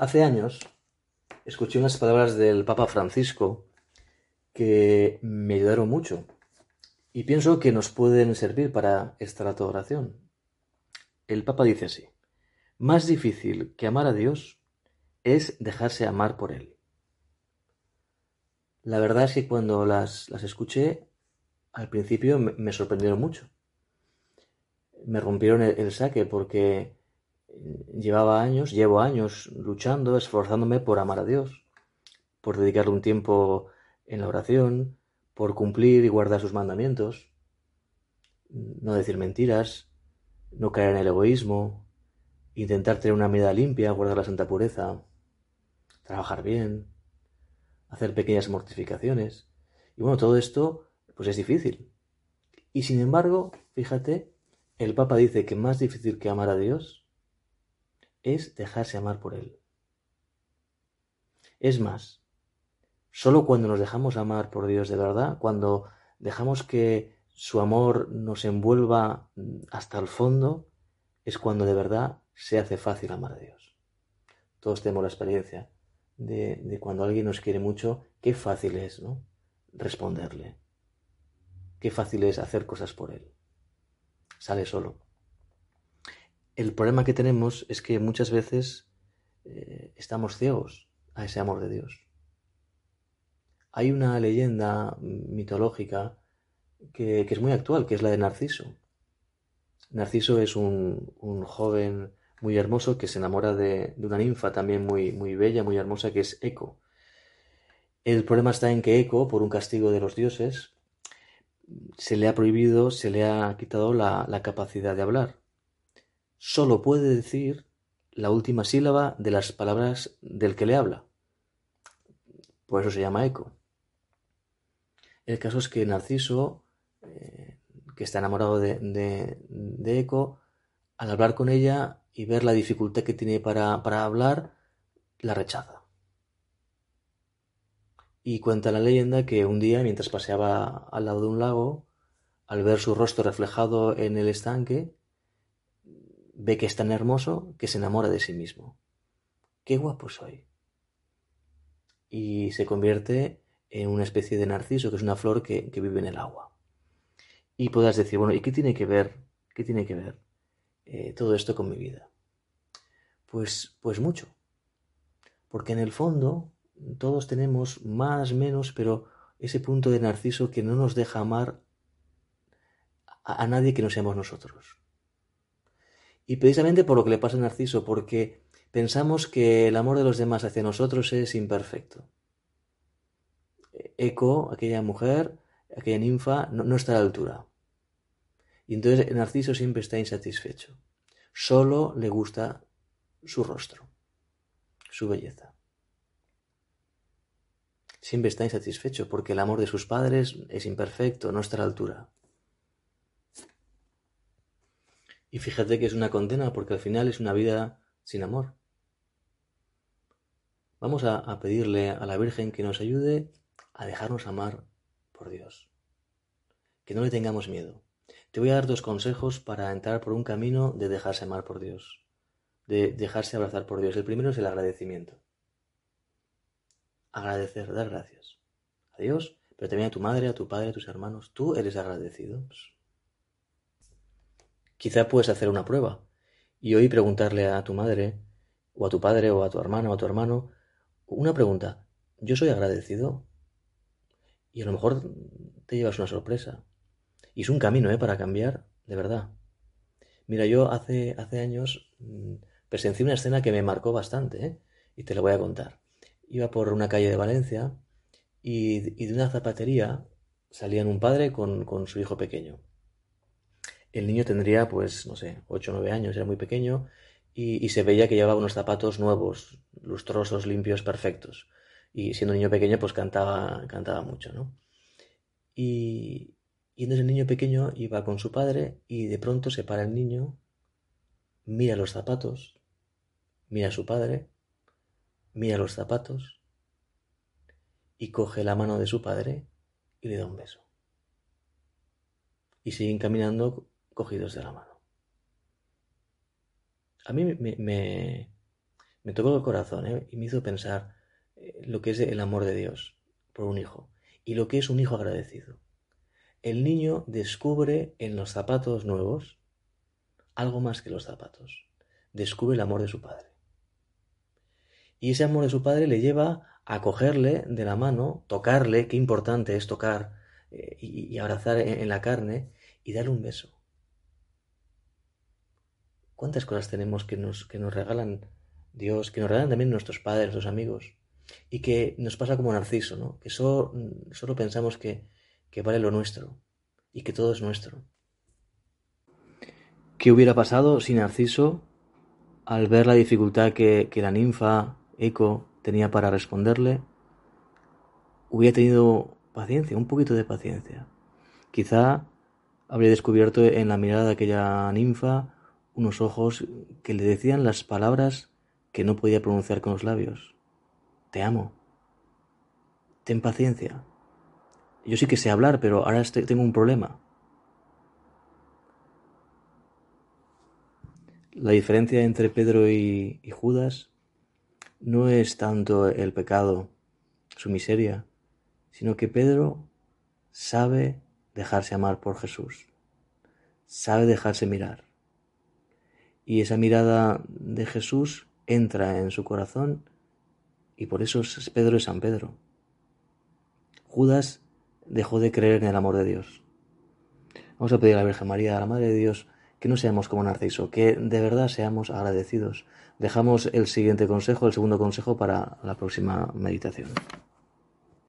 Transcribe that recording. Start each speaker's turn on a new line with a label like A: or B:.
A: Hace años escuché unas palabras del Papa Francisco que me ayudaron mucho y pienso que nos pueden servir para esta rato oración. El Papa dice así, más difícil que amar a Dios es dejarse amar por Él. La verdad es que cuando las, las escuché, al principio me, sorprendieron mucho. Me rompieron el saque porque llevaba años, llevo años luchando, esforzándome por amar a Dios, por dedicarle un tiempo en la oración, por cumplir y guardar sus mandamientos, no decir mentiras, no caer en el egoísmo, intentar tener una vida limpia, guardar la santa pureza, trabajar bien, hacer pequeñas mortificaciones. Y bueno, todo esto pues es difícil. Y sin embargo, fíjate, el Papa dice que más difícil que amar a Dios es dejarse amar por Él. Es más, solo cuando nos dejamos amar por Dios de verdad, cuando dejamos que su amor nos envuelva hasta el fondo, es cuando de verdad se hace fácil amar a Dios. Todos tenemos la experiencia de, cuando alguien nos quiere mucho, qué fácil es, ¿no? Responderle. Qué fácil es hacer cosas por él. Sale solo. El problema que tenemos es que muchas veces eh, estamos ciegos a ese amor de Dios. Hay una leyenda mitológica que, es muy actual, que es la de Narciso. Narciso es un, joven muy hermoso que se enamora de, una ninfa también muy, muy bella, muy hermosa, que es Eco. El problema está en que Eco, por un castigo de los dioses, se le ha prohibido, se le ha quitado la capacidad de hablar solo puede decir la última sílaba de las palabras del que le habla. Por eso se llama eco. El caso es que Narciso, eh, que está enamorado de, Eco, al hablar con ella y ver la dificultad que tiene para, para hablar, la rechaza. Y cuenta la leyenda que un día, mientras paseaba al lado de un lago, al ver su rostro reflejado en el estanque, ve que es tan hermoso que se enamora de sí mismo. Qué guapo soy. Y se convierte en una especie de narciso, que es una flor que, vive en el agua. Y podrás decir, bueno, ¿y qué tiene que ver? ¿Qué tiene que ver eh, todo esto con mi vida? Pues, pues mucho. Porque en el fondo todos tenemos más, menos, pero ese punto de narciso que no nos deja amar a nadie que no seamos nosotros. Y precisamente por lo que le pasa a Narciso, porque pensamos que el amor de los demás hacia nosotros es imperfecto. Eco, aquella mujer, aquella ninfa, no, está a la altura. Y entonces Narciso siempre está insatisfecho. Solo le gusta su rostro, su belleza. Siempre está insatisfecho porque el amor de sus padres es imperfecto, no está a la altura. Y fíjate que es una condena porque al final es una vida sin amor. Vamos a, pedirle a la Virgen que nos ayude a dejarnos amar por Dios. Que no le tengamos miedo. Te voy a dar dos consejos para entrar por un camino de dejarse amar por Dios, de dejarse abrazar por Dios. El primero es el agradecimiento. Agradecer, dar gracias a Dios, pero también a tu madre, a tu padre, a tus hermanos. Tú eres agradecido. Quizá puedes hacer una prueba y hoy preguntarle a tu madre, o a tu padre, o a tu hermano, o a tu hermano, una pregunta. ¿Yo soy agradecido? Y a lo mejor te llevas una sorpresa. Y es un camino, ¿eh? Para cambiar, de verdad. Mira, yo hace, hace años mm, presencié una escena que me marcó bastante, ¿eh? Y te la voy a contar. Iba por una calle de Valencia y, de una zapatería salían un padre con, con su hijo pequeño. El niño tendría, pues, no sé, 8 o 9 años, era muy pequeño, y, se veía que llevaba unos zapatos nuevos, lustrosos, limpios, perfectos. Y siendo un niño pequeño, pues cantaba, cantaba mucho, ¿no? Y, y entonces el niño pequeño iba con su padre y de pronto se para el niño, mira los zapatos, mira a su padre, mira los zapatos y coge la mano de su padre y le da un beso. Y siguen caminando cogidos de la mano. A mí me, me tocó el corazón ¿eh? y me hizo pensar eh, lo que es el amor de Dios por un hijo y lo que es un hijo agradecido. El niño descubre en los zapatos nuevos algo más que los zapatos. Descubre el amor de su padre. Y ese amor de su padre le lleva a cogerle de la mano, tocarle, qué importante es tocar eh, y, abrazar en, la carne y darle un beso. ¿Cuántas cosas tenemos que nos, que nos regalan Dios, que nos regalan también nuestros padres, nuestros amigos? Y que nos pasa como Narciso, ¿no? Que solo, solo pensamos que, que vale lo nuestro y que todo es nuestro. ¿Qué hubiera pasado si Narciso, al ver la dificultad que, que la ninfa Eco tenía para responderle, hubiera tenido paciencia, un poquito de paciencia? Quizá habría descubierto en la mirada de aquella ninfa unos ojos que le decían las palabras que no podía pronunciar con los labios. Te amo. Ten paciencia. Yo sí que sé hablar, pero ahora tengo un problema. La diferencia entre Pedro y, Judas no es tanto el pecado, su miseria, sino que Pedro sabe dejarse amar por Jesús, sabe dejarse mirar. Y esa mirada de Jesús entra en su corazón y por eso es Pedro es San Pedro. Judas dejó de creer en el amor de Dios. Vamos a pedir a la Virgen María, a la Madre de Dios, que no seamos como Narciso, que de verdad seamos agradecidos. Dejamos el siguiente consejo, el segundo consejo para la próxima meditación.